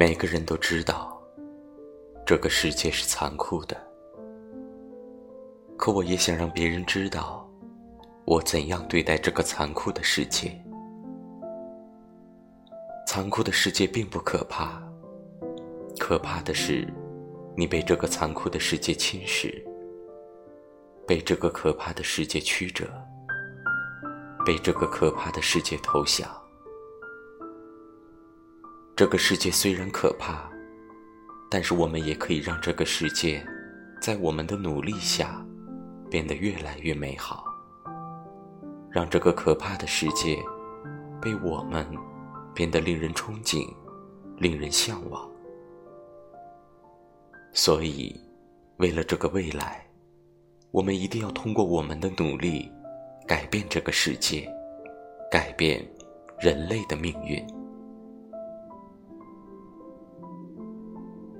每个人都知道，这个世界是残酷的。可我也想让别人知道，我怎样对待这个残酷的世界。残酷的世界并不可怕，可怕的是，你被这个残酷的世界侵蚀，被这个可怕的世界曲折，被这个可怕的世界投降。这个世界虽然可怕，但是我们也可以让这个世界，在我们的努力下，变得越来越美好。让这个可怕的世界，被我们变得令人憧憬，令人向往。所以，为了这个未来，我们一定要通过我们的努力，改变这个世界，改变人类的命运。